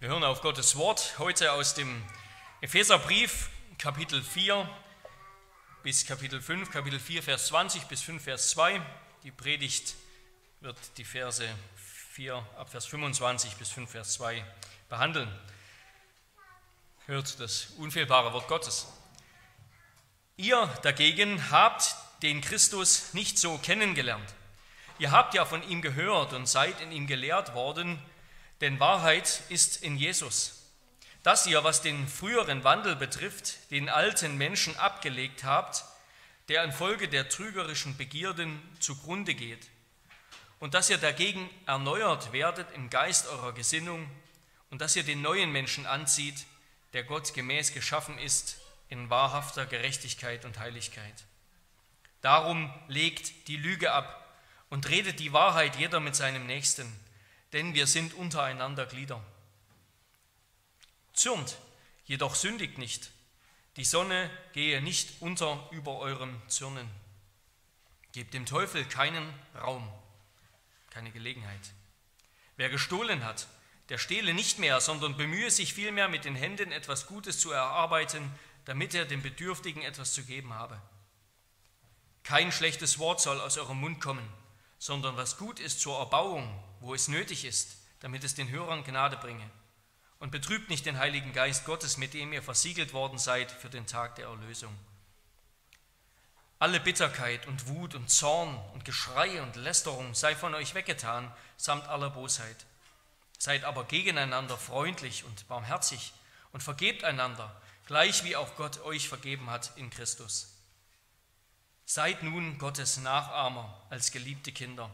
Wir hören auf Gottes Wort heute aus dem Epheserbrief, Kapitel 4 bis Kapitel 5, Kapitel 4, Vers 20 bis 5, Vers 2. Die Predigt wird die Verse 4 ab Vers 25 bis 5, Vers 2 behandeln. Hört das unfehlbare Wort Gottes. Ihr dagegen habt den Christus nicht so kennengelernt. Ihr habt ja von ihm gehört und seid in ihm gelehrt worden, denn Wahrheit ist in Jesus. Dass ihr, was den früheren Wandel betrifft, den alten Menschen abgelegt habt, der infolge der trügerischen Begierden zugrunde geht, und dass ihr dagegen erneuert werdet im Geist eurer Gesinnung und dass ihr den neuen Menschen anzieht, der Gott gemäß geschaffen ist in wahrhafter Gerechtigkeit und Heiligkeit. Darum legt die Lüge ab und redet die Wahrheit jeder mit seinem Nächsten denn wir sind untereinander Glieder. Zürnt, jedoch sündigt nicht. Die Sonne gehe nicht unter über eurem Zürnen. Gebt dem Teufel keinen Raum, keine Gelegenheit. Wer gestohlen hat, der stehle nicht mehr, sondern bemühe sich vielmehr mit den Händen etwas Gutes zu erarbeiten, damit er dem Bedürftigen etwas zu geben habe. Kein schlechtes Wort soll aus eurem Mund kommen, sondern was gut ist zur Erbauung, wo es nötig ist, damit es den Hörern Gnade bringe. Und betrübt nicht den Heiligen Geist Gottes, mit dem ihr versiegelt worden seid für den Tag der Erlösung. Alle Bitterkeit und Wut und Zorn und Geschrei und Lästerung sei von euch weggetan, samt aller Bosheit. Seid aber gegeneinander freundlich und barmherzig und vergebt einander, gleich wie auch Gott euch vergeben hat in Christus. Seid nun Gottes Nachahmer als geliebte Kinder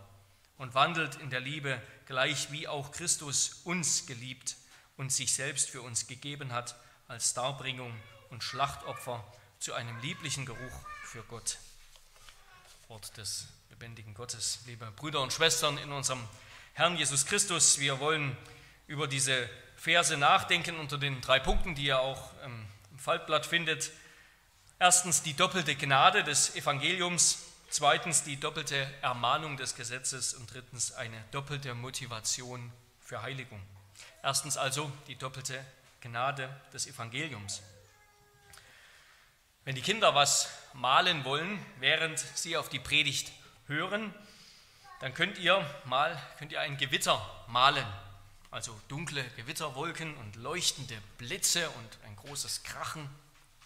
und wandelt in der Liebe, gleich wie auch Christus uns geliebt und sich selbst für uns gegeben hat als Darbringung und Schlachtopfer zu einem lieblichen Geruch für Gott. Wort des lebendigen Gottes, liebe Brüder und Schwestern in unserem Herrn Jesus Christus, wir wollen über diese Verse nachdenken unter den drei Punkten, die ihr auch im Faltblatt findet. Erstens die doppelte Gnade des Evangeliums, Zweitens die doppelte Ermahnung des Gesetzes und drittens eine doppelte Motivation für Heiligung. Erstens also die doppelte Gnade des Evangeliums. Wenn die Kinder was malen wollen, während sie auf die Predigt hören, dann könnt ihr mal könnt ihr ein Gewitter malen. Also dunkle Gewitterwolken und leuchtende Blitze und ein großes Krachen,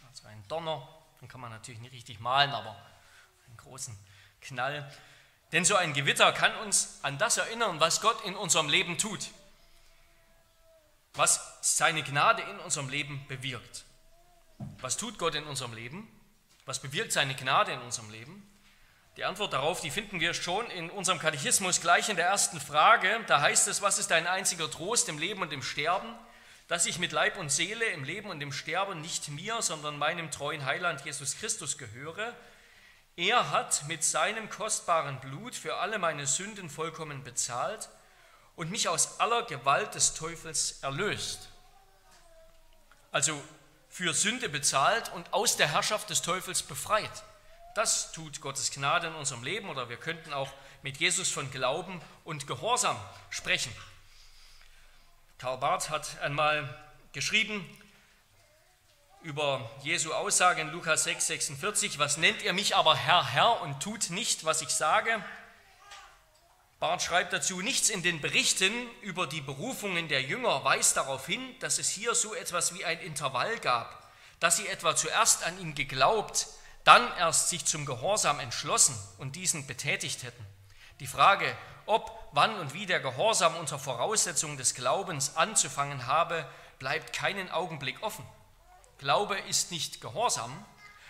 also ein Donner. Dann kann man natürlich nicht richtig malen, aber großen Knall. Denn so ein Gewitter kann uns an das erinnern, was Gott in unserem Leben tut, was seine Gnade in unserem Leben bewirkt. Was tut Gott in unserem Leben? Was bewirkt seine Gnade in unserem Leben? Die Antwort darauf, die finden wir schon in unserem Katechismus gleich in der ersten Frage. Da heißt es, was ist dein einziger Trost im Leben und im Sterben? Dass ich mit Leib und Seele im Leben und im Sterben nicht mir, sondern meinem treuen Heiland Jesus Christus gehöre er hat mit seinem kostbaren Blut für alle meine Sünden vollkommen bezahlt und mich aus aller Gewalt des Teufels erlöst. Also für Sünde bezahlt und aus der Herrschaft des Teufels befreit. Das tut Gottes Gnade in unserem Leben oder wir könnten auch mit Jesus von Glauben und Gehorsam sprechen. Karl Barth hat einmal geschrieben, über Jesu Aussage in Lukas 6, 46, was nennt ihr mich aber Herr, Herr und tut nicht, was ich sage? Barth schreibt dazu, nichts in den Berichten über die Berufungen der Jünger weist darauf hin, dass es hier so etwas wie ein Intervall gab, dass sie etwa zuerst an ihn geglaubt, dann erst sich zum Gehorsam entschlossen und diesen betätigt hätten. Die Frage, ob, wann und wie der Gehorsam unter Voraussetzung des Glaubens anzufangen habe, bleibt keinen Augenblick offen. Glaube ist nicht Gehorsam,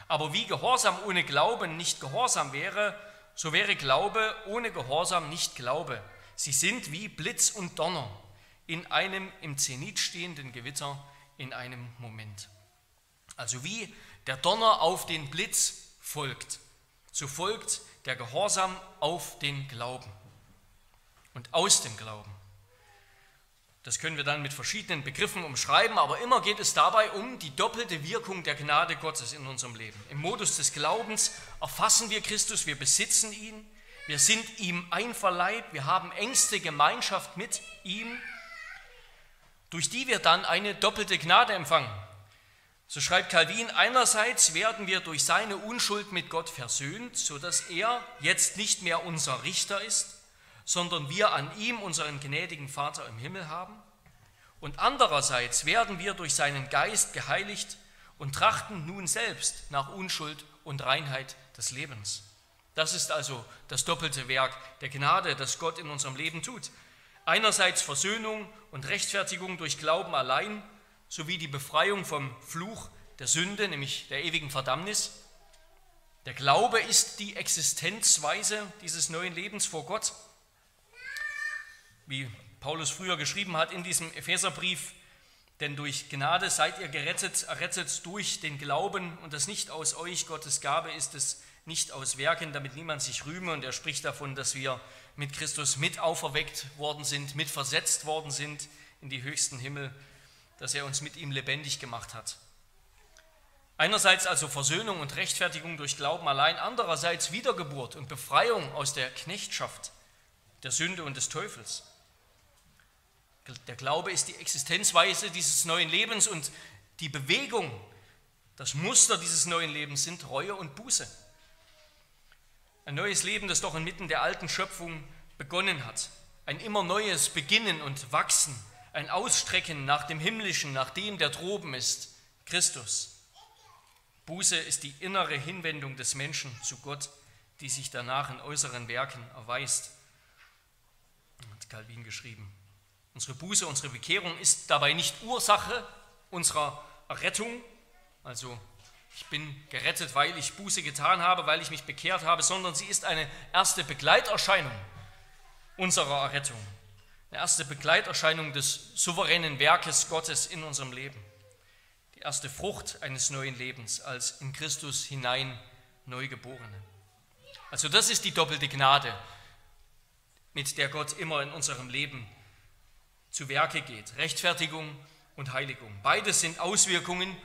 aber wie Gehorsam ohne Glauben nicht Gehorsam wäre, so wäre Glaube ohne Gehorsam nicht Glaube. Sie sind wie Blitz und Donner in einem im Zenit stehenden Gewitter in einem Moment. Also wie der Donner auf den Blitz folgt, so folgt der Gehorsam auf den Glauben und aus dem Glauben. Das können wir dann mit verschiedenen Begriffen umschreiben, aber immer geht es dabei um die doppelte Wirkung der Gnade Gottes in unserem Leben. Im Modus des Glaubens erfassen wir Christus, wir besitzen ihn, wir sind ihm einverleibt, wir haben engste Gemeinschaft mit ihm. durch die wir dann eine doppelte Gnade empfangen. So schreibt Calvin, einerseits werden wir durch seine Unschuld mit Gott versöhnt, sodass er jetzt nicht mehr unser Richter ist, sondern wir an ihm unseren gnädigen Vater im Himmel haben. Und andererseits werden wir durch seinen Geist geheiligt und trachten nun selbst nach Unschuld und Reinheit des Lebens. Das ist also das doppelte Werk der Gnade, das Gott in unserem Leben tut. Einerseits Versöhnung und Rechtfertigung durch Glauben allein sowie die Befreiung vom Fluch der Sünde, nämlich der ewigen Verdammnis. Der Glaube ist die Existenzweise dieses neuen Lebens vor Gott. Wie Paulus früher geschrieben hat in diesem Epheserbrief, denn durch Gnade seid ihr gerettet, errettet durch den Glauben und das nicht aus euch, Gottes Gabe ist es nicht aus Werken, damit niemand sich rühme. Und er spricht davon, dass wir mit Christus mit auferweckt worden sind, mit versetzt worden sind in die höchsten Himmel dass er uns mit ihm lebendig gemacht hat. Einerseits also Versöhnung und Rechtfertigung durch Glauben allein, andererseits Wiedergeburt und Befreiung aus der Knechtschaft, der Sünde und des Teufels. Der Glaube ist die Existenzweise dieses neuen Lebens und die Bewegung, das Muster dieses neuen Lebens sind Reue und Buße. Ein neues Leben, das doch inmitten der alten Schöpfung begonnen hat. Ein immer neues Beginnen und Wachsen ein Ausstrecken nach dem Himmlischen, nach dem, der droben ist, Christus. Buße ist die innere Hinwendung des Menschen zu Gott, die sich danach in äußeren Werken erweist, hat Calvin geschrieben. Unsere Buße, unsere Bekehrung ist dabei nicht Ursache unserer Errettung, also ich bin gerettet, weil ich Buße getan habe, weil ich mich bekehrt habe, sondern sie ist eine erste Begleiterscheinung unserer Errettung. Eine erste Begleiterscheinung des souveränen Werkes Gottes in unserem Leben. Die erste Frucht eines neuen Lebens als in Christus hinein Neugeborene. Also das ist die doppelte Gnade, mit der Gott immer in unserem Leben zu Werke geht. Rechtfertigung und Heiligung. Beides sind Auswirkungen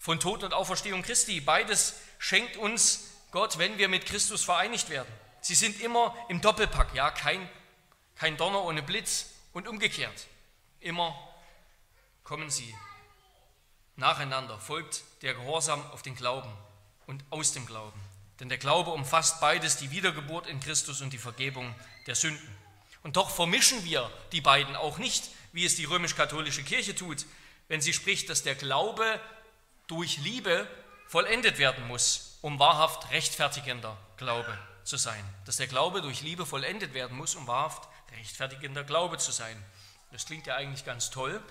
von Tod und Auferstehung Christi. Beides schenkt uns Gott, wenn wir mit Christus vereinigt werden. Sie sind immer im Doppelpack, ja, kein kein Donner ohne Blitz und umgekehrt. Immer kommen sie nacheinander, folgt der Gehorsam auf den Glauben und aus dem Glauben. Denn der Glaube umfasst beides, die Wiedergeburt in Christus und die Vergebung der Sünden. Und doch vermischen wir die beiden auch nicht, wie es die römisch-katholische Kirche tut, wenn sie spricht, dass der Glaube durch Liebe vollendet werden muss, um wahrhaft rechtfertigender Glaube zu sein. Dass der Glaube durch Liebe vollendet werden muss, um wahrhaft rechtfertigender Glaube zu sein. Das klingt ja eigentlich ganz toll,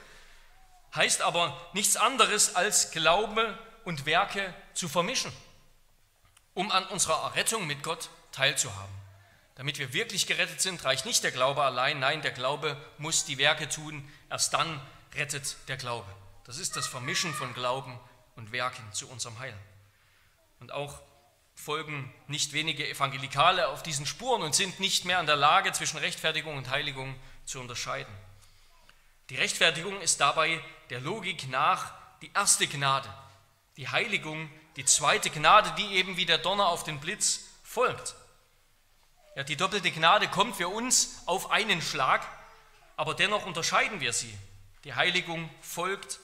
heißt aber nichts anderes als Glaube und Werke zu vermischen, um an unserer Errettung mit Gott teilzuhaben. Damit wir wirklich gerettet sind, reicht nicht der Glaube allein, nein, der Glaube muss die Werke tun, erst dann rettet der Glaube. Das ist das Vermischen von Glauben und Werken zu unserem Heil. Und auch folgen nicht wenige Evangelikale auf diesen Spuren und sind nicht mehr in der Lage, zwischen Rechtfertigung und Heiligung zu unterscheiden. Die Rechtfertigung ist dabei der Logik nach die erste Gnade, die Heiligung die zweite Gnade, die eben wie der Donner auf den Blitz folgt. Ja, die doppelte Gnade kommt für uns auf einen Schlag, aber dennoch unterscheiden wir sie. Die Heiligung folgt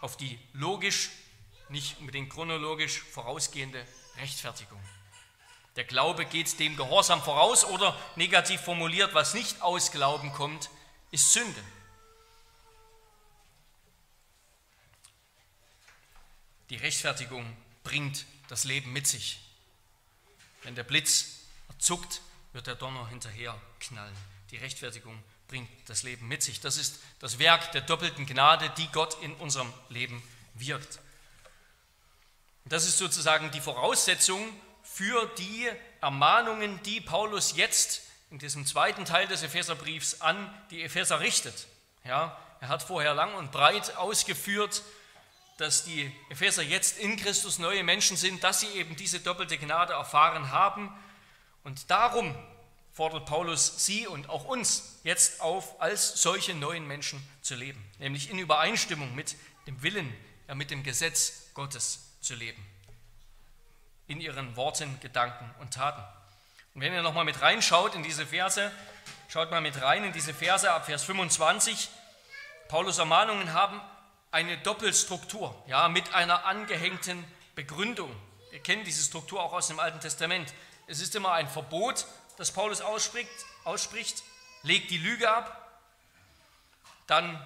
auf die logisch, nicht unbedingt chronologisch vorausgehende Rechtfertigung. Der Glaube geht dem Gehorsam voraus oder negativ formuliert, was nicht aus Glauben kommt, ist Sünde. Die Rechtfertigung bringt das Leben mit sich. Wenn der Blitz zuckt, wird der Donner hinterher knallen. Die Rechtfertigung bringt das Leben mit sich. Das ist das Werk der doppelten Gnade, die Gott in unserem Leben wirkt. Das ist sozusagen die Voraussetzung für die Ermahnungen, die Paulus jetzt in diesem zweiten Teil des Epheserbriefs an die Epheser richtet. Ja, er hat vorher lang und breit ausgeführt, dass die Epheser jetzt in Christus neue Menschen sind, dass sie eben diese doppelte Gnade erfahren haben. Und darum fordert Paulus sie und auch uns jetzt auf, als solche neuen Menschen zu leben, nämlich in Übereinstimmung mit dem Willen, ja, mit dem Gesetz Gottes zu leben. In ihren Worten, Gedanken und Taten. Und wenn ihr nochmal mit reinschaut in diese Verse, schaut mal mit rein in diese Verse ab Vers 25. Paulus Ermahnungen haben eine Doppelstruktur, ja, mit einer angehängten Begründung. Wir kennen diese Struktur auch aus dem Alten Testament. Es ist immer ein Verbot, das Paulus ausspricht, ausspricht legt die Lüge ab, dann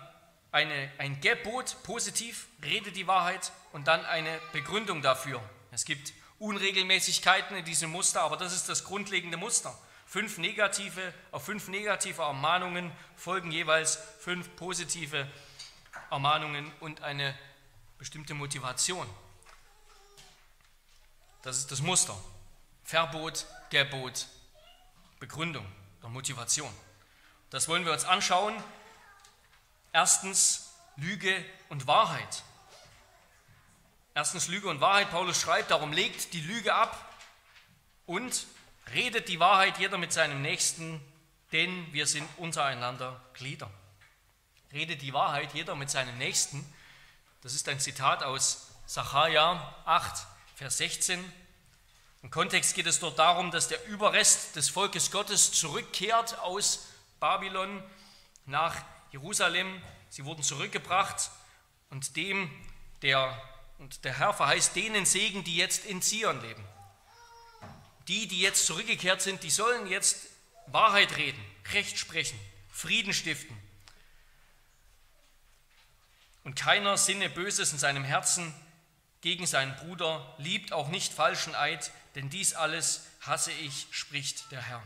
eine, ein Gebot, positiv, redet die Wahrheit und dann eine Begründung dafür. Es gibt Unregelmäßigkeiten in diesem Muster, aber das ist das grundlegende Muster. Fünf negative, auf fünf negative Ermahnungen folgen jeweils fünf positive Ermahnungen und eine bestimmte Motivation. Das ist das Muster. Verbot, Gebot, Begründung der Motivation. Das wollen wir uns anschauen. Erstens Lüge und Wahrheit. Erstens Lüge und Wahrheit. Paulus schreibt, darum legt die Lüge ab und redet die Wahrheit jeder mit seinem Nächsten, denn wir sind untereinander Glieder. Redet die Wahrheit jeder mit seinem Nächsten. Das ist ein Zitat aus Sacharja 8, Vers 16. Im Kontext geht es dort darum, dass der Überrest des Volkes Gottes zurückkehrt aus Babylon nach Jerusalem. Sie wurden zurückgebracht und dem, der und der Herr verheißt denen Segen, die jetzt in Zion leben. Die, die jetzt zurückgekehrt sind, die sollen jetzt Wahrheit reden, Recht sprechen, Frieden stiften. Und keiner sinne Böses in seinem Herzen gegen seinen Bruder, liebt auch nicht falschen Eid, denn dies alles hasse ich, spricht der Herr.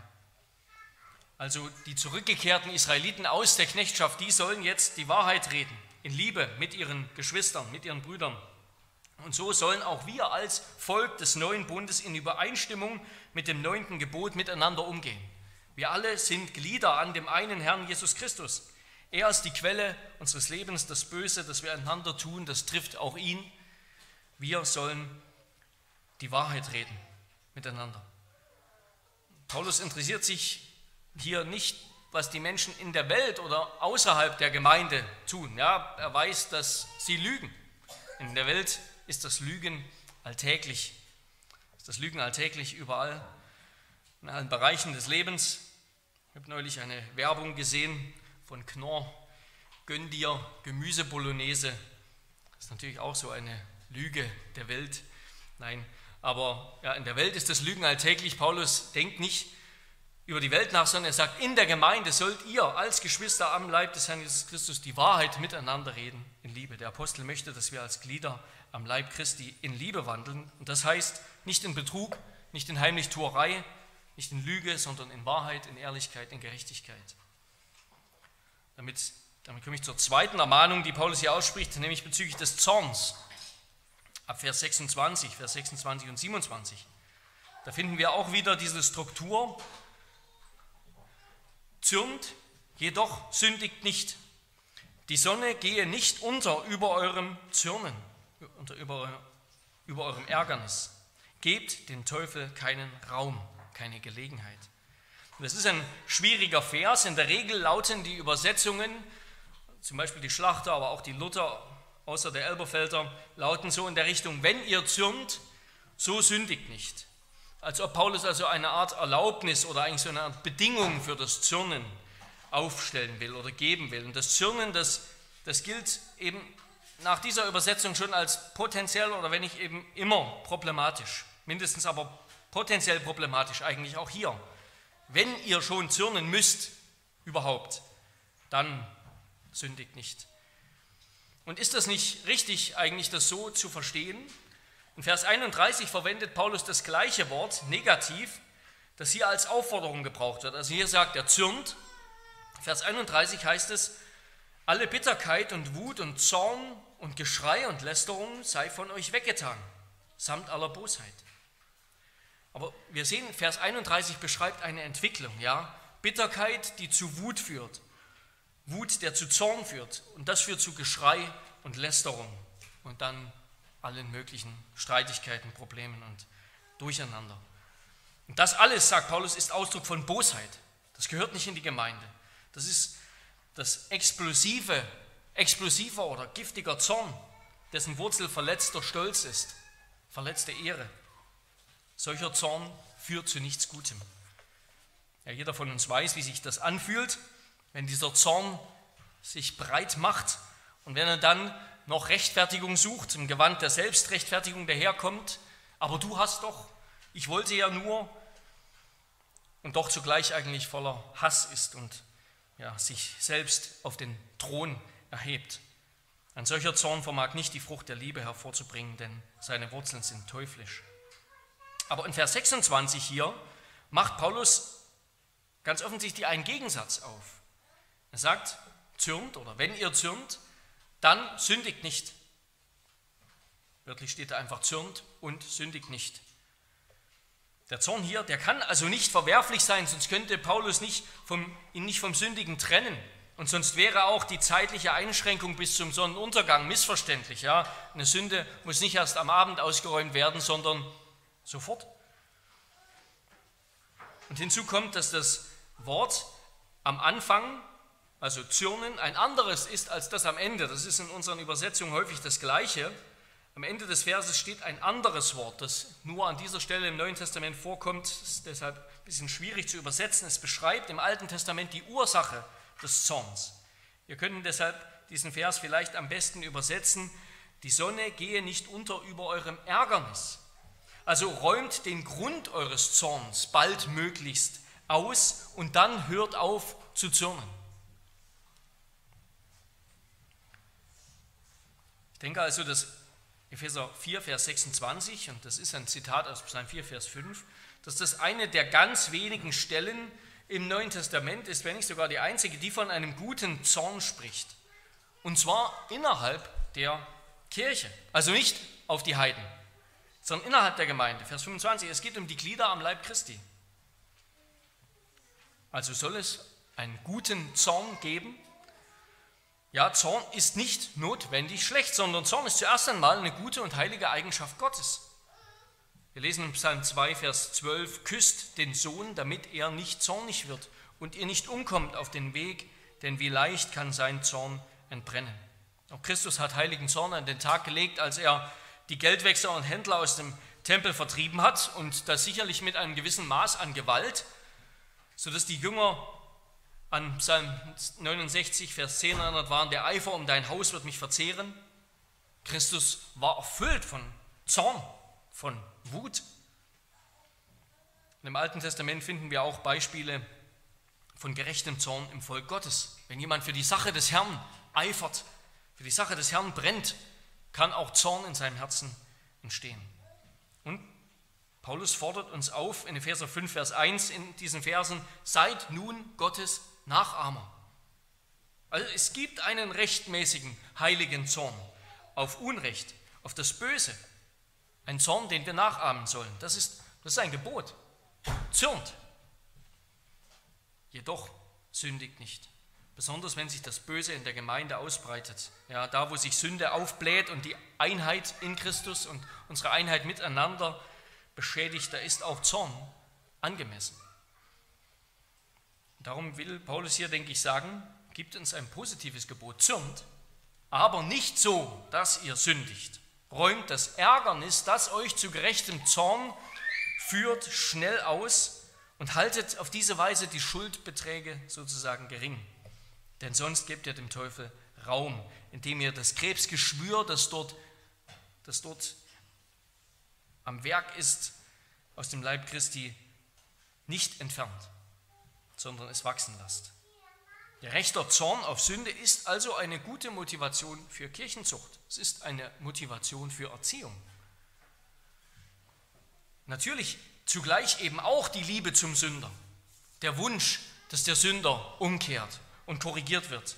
Also die zurückgekehrten Israeliten aus der Knechtschaft, die sollen jetzt die Wahrheit reden, in Liebe mit ihren Geschwistern, mit ihren Brüdern. Und so sollen auch wir als Volk des neuen Bundes in Übereinstimmung mit dem neunten Gebot miteinander umgehen. Wir alle sind Glieder an dem einen Herrn Jesus Christus. Er ist die Quelle unseres Lebens. Das Böse, das wir einander tun, das trifft auch ihn. Wir sollen die Wahrheit reden miteinander. Paulus interessiert sich hier nicht, was die Menschen in der Welt oder außerhalb der Gemeinde tun. Ja, er weiß, dass sie lügen. In der Welt ist das Lügen alltäglich. Ist das Lügen alltäglich überall, in allen Bereichen des Lebens. Ich habe neulich eine Werbung gesehen von Knorr. Gönn dir Gemüse Bolognese. Das ist natürlich auch so eine Lüge der Welt. Nein, aber ja, in der Welt ist das Lügen alltäglich. Paulus denkt nicht über die Welt nach, sondern er sagt, in der Gemeinde sollt ihr als Geschwister am Leib des Herrn Jesus Christus die Wahrheit miteinander reden in Liebe. Der Apostel möchte, dass wir als Glieder am Leib Christi in Liebe wandeln. Und das heißt nicht in Betrug, nicht in Heimlichtuerei, nicht in Lüge, sondern in Wahrheit, in Ehrlichkeit, in Gerechtigkeit. Damit, damit komme ich zur zweiten Ermahnung, die Paulus hier ausspricht, nämlich bezüglich des Zorns. Ab Vers 26, Vers 26 und 27. Da finden wir auch wieder diese Struktur, zürnt, jedoch sündigt nicht. Die Sonne gehe nicht unter über eurem Zürnen, unter, über, über eurem Ärgernis. Gebt dem Teufel keinen Raum, keine Gelegenheit. das ist ein schwieriger Vers. In der Regel lauten die Übersetzungen, zum Beispiel die Schlachter, aber auch die Luther, außer der Elberfelder, lauten so in der Richtung, wenn ihr zürnt, so sündigt nicht. Als ob Paulus also eine Art Erlaubnis oder eigentlich so eine Art Bedingung für das Zürnen aufstellen will oder geben will. Und das Zürnen, das, das gilt eben nach dieser Übersetzung schon als potenziell oder wenn nicht eben immer problematisch. Mindestens aber potenziell problematisch eigentlich auch hier. Wenn ihr schon zürnen müsst, überhaupt, dann sündigt nicht. Und ist das nicht richtig, eigentlich das so zu verstehen? In Vers 31 verwendet Paulus das gleiche Wort, negativ, das hier als Aufforderung gebraucht wird. Also hier sagt er zürnt. Vers 31 heißt es, alle Bitterkeit und Wut und Zorn und Geschrei und Lästerung sei von euch weggetan, samt aller Bosheit. Aber wir sehen, Vers 31 beschreibt eine Entwicklung, ja? Bitterkeit, die zu Wut führt, Wut, der zu Zorn führt und das führt zu Geschrei und Lästerung und dann allen möglichen Streitigkeiten, Problemen und Durcheinander. Und das alles, sagt Paulus, ist Ausdruck von Bosheit. Das gehört nicht in die Gemeinde. Das ist das explosive, explosiver oder giftiger Zorn, dessen Wurzel verletzter Stolz ist, verletzte Ehre. Solcher Zorn führt zu nichts Gutem. Ja, jeder von uns weiß, wie sich das anfühlt, wenn dieser Zorn sich breit macht und wenn er dann noch Rechtfertigung sucht, im Gewand der Selbstrechtfertigung daherkommt, aber du hast doch, ich wollte ja nur, und doch zugleich eigentlich voller Hass ist und ja, sich selbst auf den Thron erhebt. Ein solcher Zorn vermag nicht die Frucht der Liebe hervorzubringen, denn seine Wurzeln sind teuflisch. Aber in Vers 26 hier macht Paulus ganz offensichtlich einen Gegensatz auf. Er sagt, zürnt oder wenn ihr zürnt, dann sündigt nicht. Wörtlich steht da einfach zürnt und sündigt nicht. Der Zorn hier, der kann also nicht verwerflich sein, sonst könnte Paulus nicht vom, ihn nicht vom Sündigen trennen. Und sonst wäre auch die zeitliche Einschränkung bis zum Sonnenuntergang missverständlich. Ja? Eine Sünde muss nicht erst am Abend ausgeräumt werden, sondern sofort. Und hinzu kommt, dass das Wort am Anfang, also zürnen, ein anderes ist als das am Ende. Das ist in unseren Übersetzungen häufig das gleiche. Am Ende des Verses steht ein anderes Wort, das nur an dieser Stelle im Neuen Testament vorkommt, ist deshalb ein bisschen schwierig zu übersetzen. Es beschreibt im Alten Testament die Ursache des Zorns. Wir können deshalb diesen Vers vielleicht am besten übersetzen, die Sonne gehe nicht unter über eurem Ärgernis. Also räumt den Grund eures Zorns baldmöglichst aus und dann hört auf zu zürnen. Denke also, dass Epheser 4, Vers 26, und das ist ein Zitat aus Psalm 4, Vers 5, dass das eine der ganz wenigen Stellen im Neuen Testament ist, wenn nicht sogar die einzige, die von einem guten Zorn spricht. Und zwar innerhalb der Kirche, also nicht auf die Heiden, sondern innerhalb der Gemeinde. Vers 25, es geht um die Glieder am Leib Christi. Also soll es einen guten Zorn geben, ja, Zorn ist nicht notwendig schlecht, sondern Zorn ist zuerst einmal eine gute und heilige Eigenschaft Gottes. Wir lesen in Psalm 2, Vers 12, küsst den Sohn, damit er nicht zornig wird und ihr nicht umkommt auf den Weg, denn wie leicht kann sein Zorn entbrennen. Auch Christus hat heiligen Zorn an den Tag gelegt, als er die Geldwechsler und Händler aus dem Tempel vertrieben hat und das sicherlich mit einem gewissen Maß an Gewalt, sodass die Jünger an Psalm 69, Vers 10 erinnert waren, der Eifer um dein Haus wird mich verzehren. Christus war erfüllt von Zorn, von Wut. Und Im Alten Testament finden wir auch Beispiele von gerechtem Zorn im Volk Gottes. Wenn jemand für die Sache des Herrn eifert, für die Sache des Herrn brennt, kann auch Zorn in seinem Herzen entstehen. Und Paulus fordert uns auf in Epheser 5, Vers 1 in diesen Versen, seid nun Gottes Nachahmer. Also es gibt einen rechtmäßigen heiligen Zorn auf Unrecht, auf das Böse. Ein Zorn, den wir nachahmen sollen. Das ist, das ist ein Gebot. Zürnt. Jedoch sündigt nicht. Besonders wenn sich das Böse in der Gemeinde ausbreitet. Ja, da, wo sich Sünde aufbläht und die Einheit in Christus und unsere Einheit miteinander beschädigt, da ist auch Zorn angemessen. Darum will Paulus hier, denke ich, sagen, gibt uns ein positives Gebot, zürnt, aber nicht so, dass ihr sündigt. Räumt das Ärgernis, das euch zu gerechtem Zorn führt, schnell aus und haltet auf diese Weise die Schuldbeträge sozusagen gering. Denn sonst gebt ihr dem Teufel Raum, indem ihr das Krebsgeschwür, das dort, das dort am Werk ist, aus dem Leib Christi nicht entfernt sondern es wachsen lasst. Gerechter Zorn auf Sünde ist also eine gute Motivation für Kirchenzucht. Es ist eine Motivation für Erziehung. Natürlich zugleich eben auch die Liebe zum Sünder, der Wunsch, dass der Sünder umkehrt und korrigiert wird.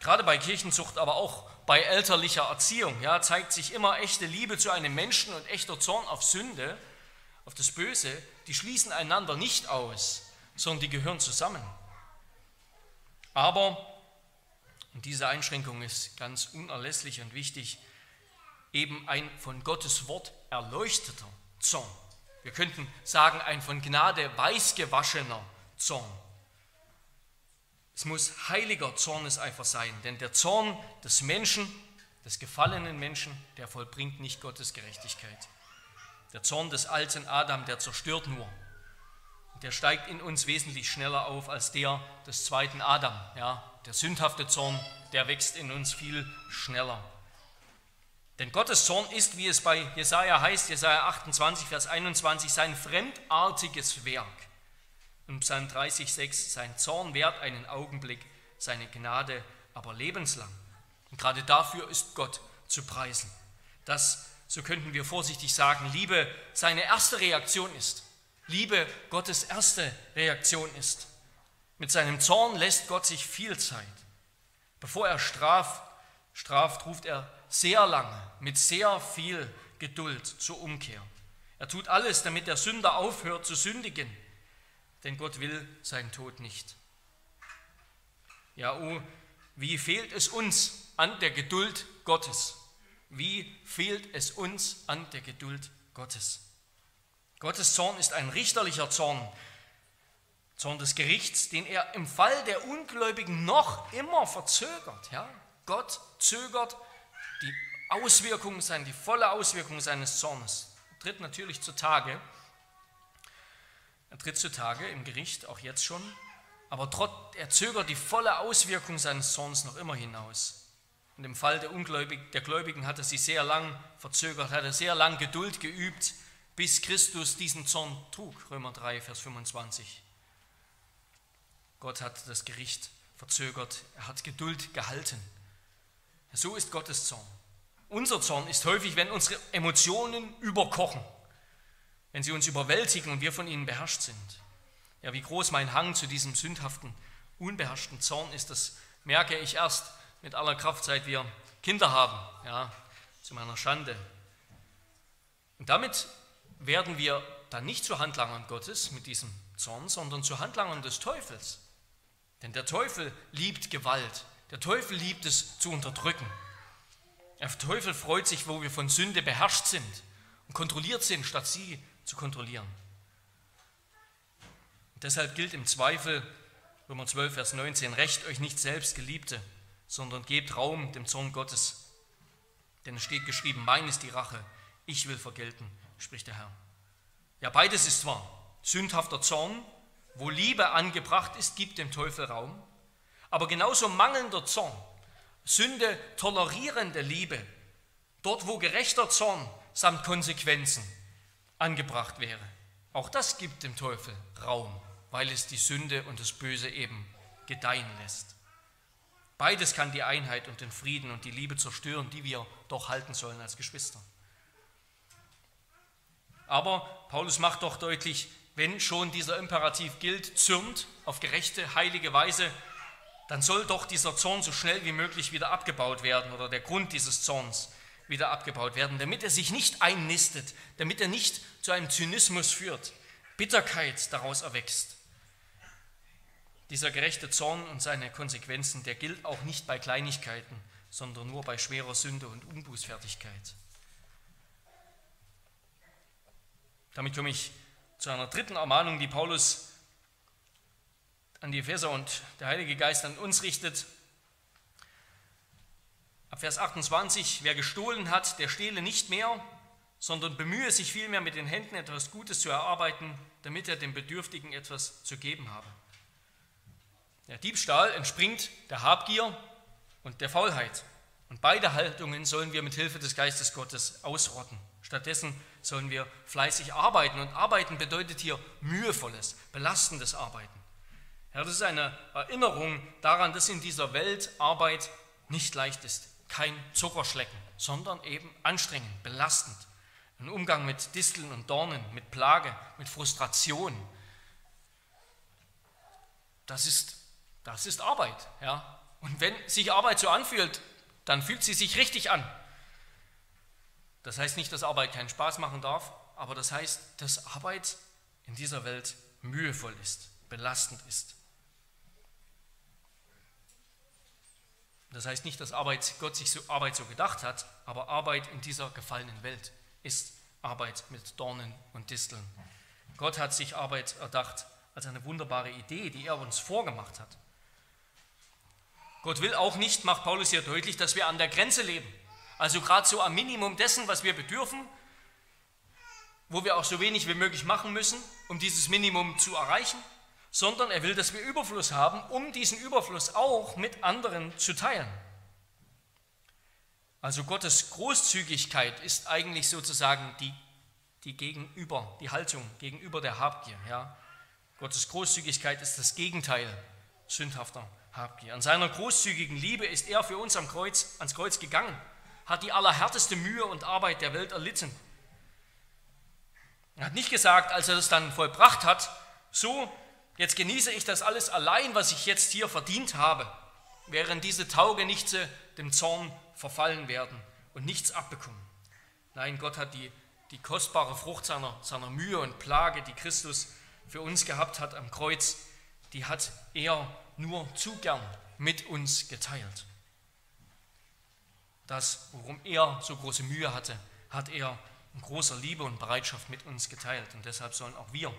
Gerade bei Kirchenzucht, aber auch bei elterlicher Erziehung ja, zeigt sich immer echte Liebe zu einem Menschen und echter Zorn auf Sünde, auf das Böse, die schließen einander nicht aus sondern die gehören zusammen. Aber, und diese Einschränkung ist ganz unerlässlich und wichtig, eben ein von Gottes Wort erleuchteter Zorn. Wir könnten sagen, ein von Gnade weißgewaschener Zorn. Es muss heiliger Zorneseifer sein, denn der Zorn des Menschen, des gefallenen Menschen, der vollbringt nicht Gottes Gerechtigkeit. Der Zorn des alten Adam, der zerstört nur Der steigt in uns wesentlich schneller auf als der des zweiten Adam. Ja, der sündhafte Zorn, der wächst in uns viel schneller. Denn Gottes Zorn ist, wie es bei Jesaja heißt, Jesaja 28, Vers 21, sein fremdartiges Werk. Und Psalm 30, 6, sein Zorn währt einen Augenblick, seine Gnade aber lebenslang. Und gerade dafür ist Gott zu preisen. Dass, so könnten wir vorsichtig sagen, Liebe seine erste Reaktion ist. Liebe Gottes erste Reaktion ist. Mit seinem Zorn lässt Gott sich viel Zeit. Bevor er straft, straft, ruft er sehr lange, mit sehr viel Geduld zur Umkehr. Er tut alles, damit der Sünder aufhört zu sündigen, denn Gott will seinen Tod nicht. Ja, oh, wie fehlt es uns an der Geduld Gottes? Wie fehlt es uns an der Geduld Gottes? Gottes Zorn ist ein richterlicher Zorn, Zorn des Gerichts, den er im Fall der Ungläubigen noch immer verzögert. Ja? Gott zögert die Auswirkungen sein, die volle Auswirkung seines Zornes. Er tritt natürlich zutage. Er tritt zutage im Gericht, auch jetzt schon, aber trotz, er zögert die volle Auswirkung seines Zorns noch immer hinaus. Und im Fall der, Ungläubigen, der Gläubigen hat er sie sehr lang verzögert, hat er sehr lang Geduld geübt, bis Christus diesen Zorn trug. Römer 3, Vers 25. Gott hat das Gericht verzögert, er hat Geduld gehalten. So ist Gottes Zorn. Unser Zorn ist häufig, wenn unsere Emotionen überkochen, wenn sie uns überwältigen und wir von ihnen beherrscht sind. Ja, wie groß mein Hang zu diesem sündhaften, unbeherrschten Zorn ist, das merke ich erst mit aller Kraft, seit wir Kinder haben, ja, zu meiner Schande. Und damit werden wir dann nicht zu Handlangern Gottes mit diesem Zorn, sondern zu Handlangern des Teufels. Denn der Teufel liebt Gewalt. Der Teufel liebt es zu unterdrücken. Der Teufel freut sich, wo wir von Sünde beherrscht sind und kontrolliert sind, statt sie zu kontrollieren. Und deshalb gilt im Zweifel Römer 12, Vers 19, Recht euch nicht selbst, Geliebte, sondern gebt Raum dem Zorn Gottes. Denn es steht geschrieben, mein ist die Rache, ich will vergelten, spricht der Herr. Ja, beides ist wahr. Sündhafter Zorn, wo Liebe angebracht ist, gibt dem Teufel Raum. Aber genauso mangelnder Zorn, Sünde tolerierende Liebe, dort wo gerechter Zorn samt Konsequenzen angebracht wäre, auch das gibt dem Teufel Raum, weil es die Sünde und das Böse eben gedeihen lässt. Beides kann die Einheit und den Frieden und die Liebe zerstören, die wir doch halten sollen als Geschwister. Aber Paulus macht doch deutlich, wenn schon dieser Imperativ gilt, zürnt auf gerechte, heilige Weise, dann soll doch dieser Zorn so schnell wie möglich wieder abgebaut werden oder der Grund dieses Zorns wieder abgebaut werden, damit er sich nicht einnistet, damit er nicht zu einem Zynismus führt, Bitterkeit daraus erwächst. Dieser gerechte Zorn und seine Konsequenzen, der gilt auch nicht bei Kleinigkeiten, sondern nur bei schwerer Sünde und Unbußfertigkeit. Damit komme ich zu einer dritten Ermahnung, die Paulus an die Epheser und der Heilige Geist an uns richtet. Ab Vers 28, wer gestohlen hat, der stehle nicht mehr, sondern bemühe sich vielmehr mit den Händen etwas Gutes zu erarbeiten, damit er dem Bedürftigen etwas zu geben habe. Der Diebstahl entspringt der Habgier und der Faulheit. Und beide Haltungen sollen wir mit Hilfe des Geistes Gottes ausrotten. Stattdessen sollen wir fleißig arbeiten. Und arbeiten bedeutet hier mühevolles, belastendes Arbeiten. Ja, das ist eine Erinnerung daran, dass in dieser Welt Arbeit nicht leicht ist. Kein Zuckerschlecken, sondern eben anstrengend, belastend. Ein Umgang mit Disteln und Dornen, mit Plage, mit Frustration. Das ist, das ist Arbeit. Ja? Und wenn sich Arbeit so anfühlt, dann fühlt sie sich richtig an. Das heißt nicht, dass Arbeit keinen Spaß machen darf, aber das heißt, dass Arbeit in dieser Welt mühevoll ist, belastend ist. Das heißt nicht, dass Arbeit, Gott sich so, Arbeit so gedacht hat, aber Arbeit in dieser gefallenen Welt ist Arbeit mit Dornen und Disteln. Gott hat sich Arbeit erdacht als eine wunderbare Idee, die er uns vorgemacht hat. Gott will auch nicht, macht Paulus hier deutlich, dass wir an der Grenze leben. Also gerade so am Minimum dessen, was wir bedürfen. wo wir auch so wenig wie möglich machen müssen, um dieses Minimum zu erreichen, sondern er will, dass wir Überfluss haben, um diesen Überfluss auch mit anderen zu teilen. Also Gottes Großzügigkeit ist eigentlich sozusagen die, die Gegenüber, die Haltung gegenüber der Habgier. Ja? Gottes Großzügigkeit ist das Gegenteil sündhafter Habgier. An seiner großzügigen Liebe ist er für uns am Kreuz, ans Kreuz gegangen, hat die allerhärteste Mühe und Arbeit der Welt erlitten. Er hat nicht gesagt, als er das dann vollbracht hat, so, jetzt genieße ich das alles allein, was ich jetzt hier verdient habe, während diese Taugenichte dem Zorn verfallen werden und nichts abbekommen. Nein, Gott hat die, die kostbare Frucht seiner, seiner Mühe und Plage, die Christus für uns gehabt hat am Kreuz, die hat er nur zu gern mit uns geteilt. Das, worum er so große Mühe hatte, hat er in großer Liebe und Bereitschaft mit uns geteilt. Und deshalb sollen auch wir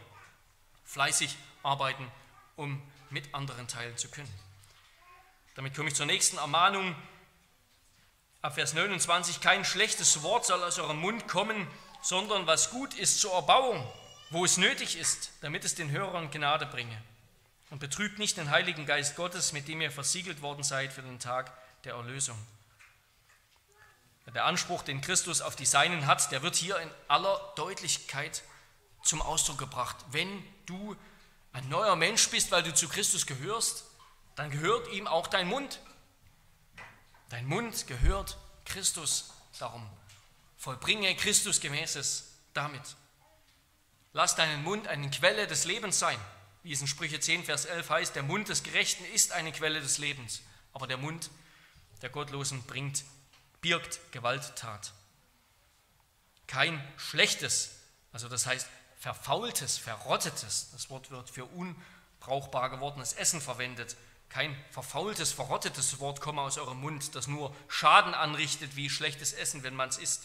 fleißig arbeiten, um mit anderen teilen zu können. Damit komme ich zur nächsten Ermahnung, Ab Vers 29, kein schlechtes Wort soll aus eurem Mund kommen, sondern was gut ist zur Erbauung, wo es nötig ist, damit es den Hörern Gnade bringe. Und betrübt nicht den Heiligen Geist Gottes, mit dem ihr versiegelt worden seid für den Tag der Erlösung. Der Anspruch, den Christus auf die Seinen hat, der wird hier in aller Deutlichkeit zum Ausdruck gebracht. Wenn du ein neuer Mensch bist, weil du zu Christus gehörst, dann gehört ihm auch dein Mund. Dein Mund gehört Christus, darum vollbringe Christus gemäßes damit. Lass deinen Mund eine Quelle des Lebens sein, wie es in Sprüche 10, Vers 11 heißt, der Mund des Gerechten ist eine Quelle des Lebens, aber der Mund der Gottlosen bringt, birgt Gewalttat. Kein schlechtes, also das heißt verfaultes, verrottetes, das Wort wird für unbrauchbar gewordenes Essen verwendet, kein verfaultes, verrottetes Wort komme aus eurem Mund, das nur Schaden anrichtet wie schlechtes Essen, wenn man es isst.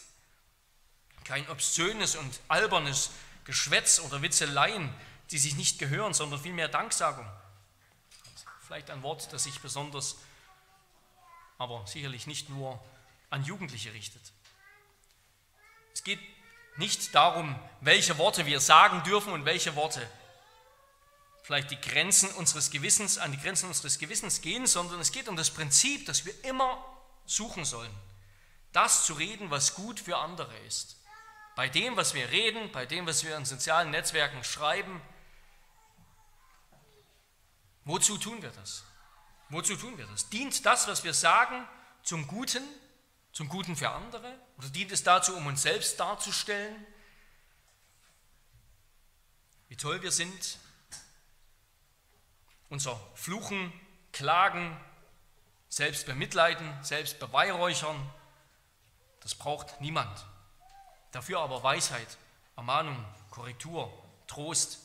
Kein obszönes und albernes Geschwätz oder Witzeleien, die sich nicht gehören, sondern vielmehr Danksagung. Vielleicht ein Wort, das sich besonders, aber sicherlich nicht nur an Jugendliche richtet. Es geht nicht darum, welche Worte wir sagen dürfen und welche Worte vielleicht die Grenzen unseres Gewissens, an die Grenzen unseres Gewissens gehen, sondern es geht um das Prinzip, dass wir immer suchen sollen, das zu reden, was gut für andere ist. Bei dem, was wir reden, bei dem, was wir in sozialen Netzwerken schreiben, wozu tun wir das? Wozu tun wir das? Dient das, was wir sagen, zum Guten, zum Guten für andere? Oder dient es dazu, um uns selbst darzustellen, wie toll wir sind, unser Fluchen, Klagen, selbst bemitleiden, selbst beweihräuchern, das braucht niemand. Dafür aber Weisheit, Ermahnung, Korrektur, Trost.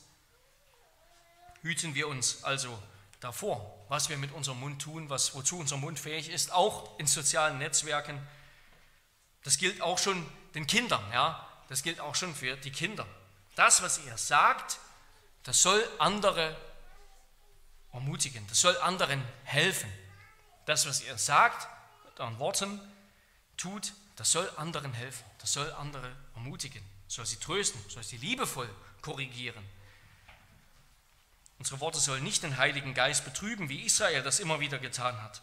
Hüten wir uns also davor, was wir mit unserem Mund tun, was, wozu unser Mund fähig ist, auch in sozialen Netzwerken. Das gilt auch schon den Kindern, ja, das gilt auch schon für die Kinder. Das, was ihr sagt, das soll andere ermutigen, das soll anderen helfen. Das, was ihr sagt, mit euren Worten tut, das soll anderen helfen, das soll andere ermutigen, soll sie trösten, soll sie liebevoll korrigieren. Unsere Worte sollen nicht den Heiligen Geist betrüben, wie Israel das immer wieder getan hat,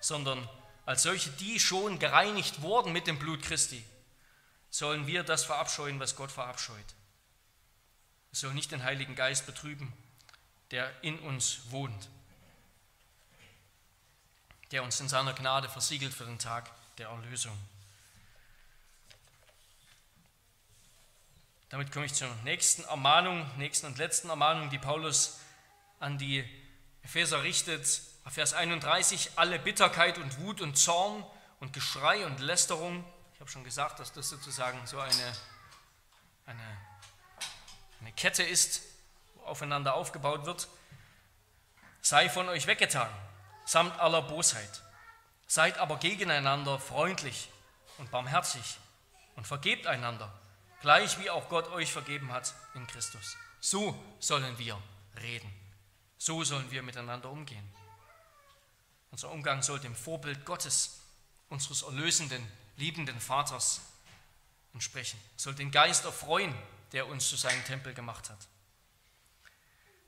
sondern als solche, die schon gereinigt wurden mit dem Blut Christi, sollen wir das verabscheuen, was Gott verabscheut. Es soll nicht den Heiligen Geist betrüben, der in uns wohnt, der uns in seiner Gnade versiegelt für den Tag der Erlösung. Damit komme ich zur nächsten Ermahnung, nächsten und letzten Ermahnung, die Paulus an die Epheser richtet. Vers 31, alle Bitterkeit und Wut und Zorn und Geschrei und Lästerung. Ich habe schon gesagt, dass das sozusagen so eine, eine, eine Kette ist, aufeinander aufgebaut wird, sei von euch weggetan, samt aller Bosheit. Seid aber gegeneinander freundlich und barmherzig und vergebt einander, gleich wie auch Gott euch vergeben hat in Christus. So sollen wir reden. So sollen wir miteinander umgehen. Unser Umgang soll dem Vorbild Gottes, unseres erlösenden, liebenden Vaters entsprechen. Soll den Geist erfreuen, der uns zu seinem Tempel gemacht hat.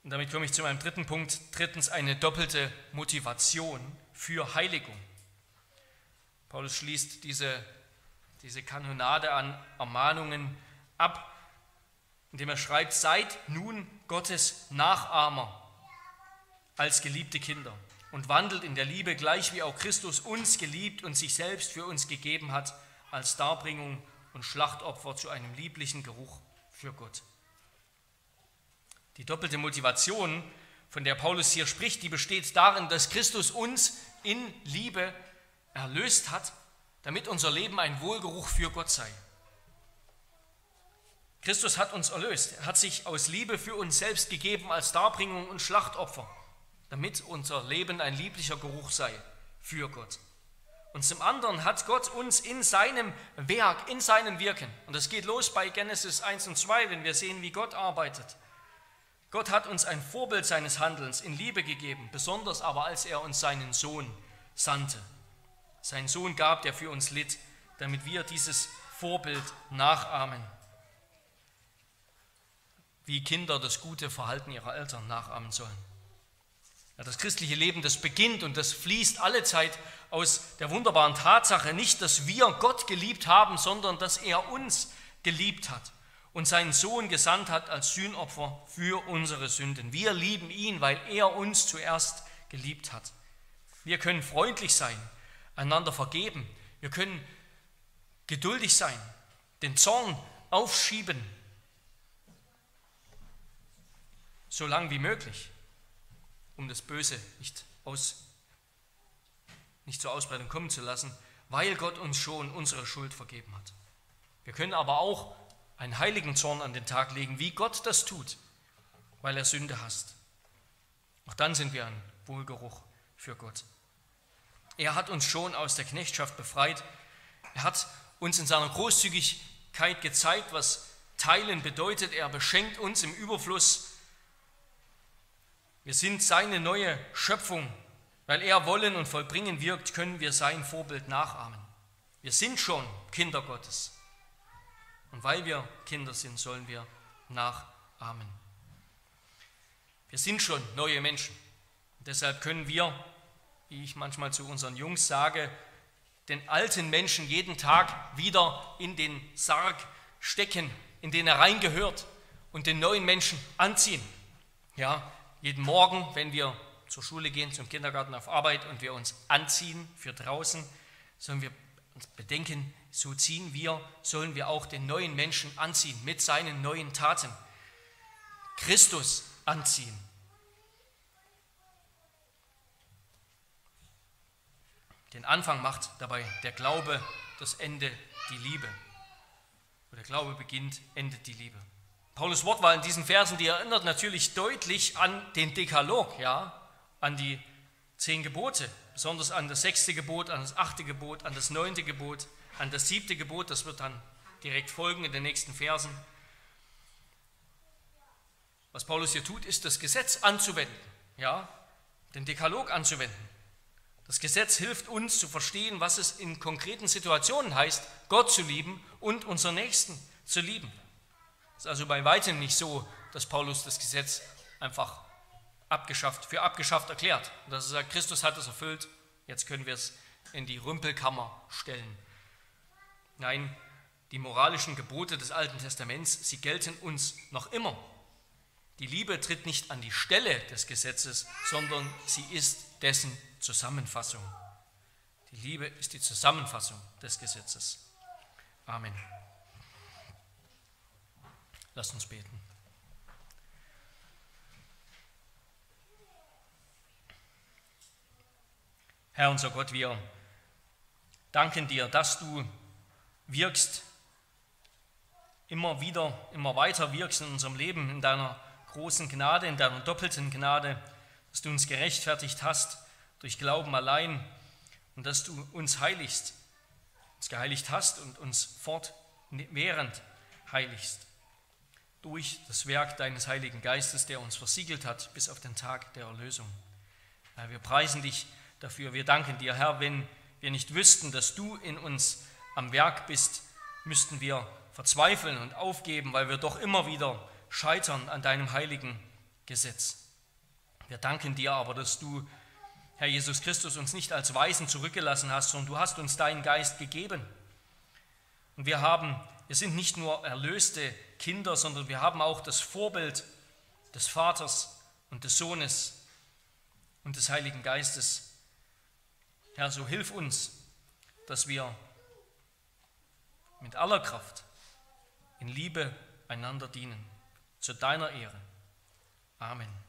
Und damit komme ich zu meinem dritten Punkt. Drittens eine doppelte Motivation für Heiligung. Paulus schließt diese, diese Kanonade an Ermahnungen ab, indem er schreibt, seid nun Gottes Nachahmer als geliebte Kinder und wandelt in der Liebe, gleich wie auch Christus uns geliebt und sich selbst für uns gegeben hat, als Darbringung und Schlachtopfer zu einem lieblichen Geruch für Gott. Die doppelte Motivation, von der Paulus hier spricht, die besteht darin, dass Christus uns in Liebe erlöst hat, damit unser Leben ein Wohlgeruch für Gott sei. Christus hat uns erlöst. Er hat sich aus Liebe für uns selbst gegeben als Darbringung und Schlachtopfer, damit unser Leben ein lieblicher Geruch sei für Gott. Und zum anderen hat Gott uns in seinem Werk, in seinem Wirken, und das geht los bei Genesis 1 und 2, wenn wir sehen, wie Gott arbeitet. Gott hat uns ein Vorbild seines Handelns in Liebe gegeben, besonders aber als er uns seinen Sohn sandte. Sein Sohn gab, der für uns litt, damit wir dieses Vorbild nachahmen. Wie Kinder das gute Verhalten ihrer Eltern nachahmen sollen. Ja, das christliche Leben, das beginnt und das fließt alle Zeit aus der wunderbaren Tatsache, nicht, dass wir Gott geliebt haben, sondern dass er uns geliebt hat und seinen Sohn gesandt hat als Sühnopfer für unsere Sünden. Wir lieben ihn, weil er uns zuerst geliebt hat. Wir können freundlich sein, einander vergeben. Wir können geduldig sein, den Zorn aufschieben, so lang wie möglich, um das Böse nicht, aus, nicht zur Ausbreitung kommen zu lassen, weil Gott uns schon unsere Schuld vergeben hat. Wir können aber auch einen heiligen Zorn an den Tag legen, wie Gott das tut, weil er Sünde hasst. Auch dann sind wir ein Wohlgeruch für Gott. Er hat uns schon aus der Knechtschaft befreit. Er hat uns in seiner Großzügigkeit gezeigt, was Teilen bedeutet. Er beschenkt uns im Überfluss. Wir sind seine neue Schöpfung. Weil er wollen und vollbringen wirkt, können wir sein Vorbild nachahmen. Wir sind schon Kinder Gottes. Und weil wir Kinder sind, sollen wir nachahmen. Wir sind schon neue Menschen. Und deshalb können wir, wie ich manchmal zu unseren Jungs sage, den alten Menschen jeden Tag wieder in den Sarg stecken, in den er reingehört und den neuen Menschen anziehen. Ja, jeden Morgen, wenn wir zur Schule gehen, zum Kindergarten, auf Arbeit und wir uns anziehen für draußen, sollen wir uns bedenken, so ziehen wir, sollen wir auch den neuen Menschen anziehen mit seinen neuen Taten. Christus anziehen. Den Anfang macht dabei der Glaube, das Ende die Liebe. Wo der Glaube beginnt, endet die Liebe. Paulus Wortwahl in diesen Versen, die erinnert natürlich deutlich an den Dekalog, ja, an die zehn Gebote, besonders an das sechste Gebot, an das achte Gebot, an das neunte Gebot, an das siebte Gebot, das wird dann direkt folgen in den nächsten Versen. Was Paulus hier tut, ist das Gesetz anzuwenden, ja, den Dekalog anzuwenden. Das Gesetz hilft uns zu verstehen, was es in konkreten Situationen heißt, Gott zu lieben und unseren Nächsten zu lieben. Ist also bei weitem nicht so, dass Paulus das Gesetz einfach abgeschafft, für abgeschafft erklärt. Dass er sagt, Christus hat es erfüllt, jetzt können wir es in die Rümpelkammer stellen. Nein, die moralischen Gebote des Alten Testaments, sie gelten uns noch immer. Die Liebe tritt nicht an die Stelle des Gesetzes, sondern sie ist dessen Zusammenfassung. Die Liebe ist die Zusammenfassung des Gesetzes. Amen. Lass uns beten. Herr unser Gott, wir danken dir, dass du wirkst, immer wieder, immer weiter wirkst in unserem Leben, in deiner großen Gnade, in deiner doppelten Gnade, dass du uns gerechtfertigt hast durch Glauben allein und dass du uns heiligst, uns geheiligt hast und uns fortwährend heiligst durch das Werk deines Heiligen Geistes, der uns versiegelt hat bis auf den Tag der Erlösung. Herr, wir preisen dich dafür. Wir danken dir, Herr, wenn wir nicht wüssten, dass du in uns am Werk bist, müssten wir verzweifeln und aufgeben, weil wir doch immer wieder scheitern an deinem heiligen Gesetz. Wir danken dir aber, dass du, Herr Jesus Christus, uns nicht als Weisen zurückgelassen hast, sondern du hast uns deinen Geist gegeben. Und wir haben, wir sind nicht nur erlöste Kinder, sondern wir haben auch das Vorbild des Vaters und des Sohnes und des Heiligen Geistes. Herr, so hilf uns, dass wir mit aller Kraft in Liebe einander dienen, zu deiner Ehre. Amen.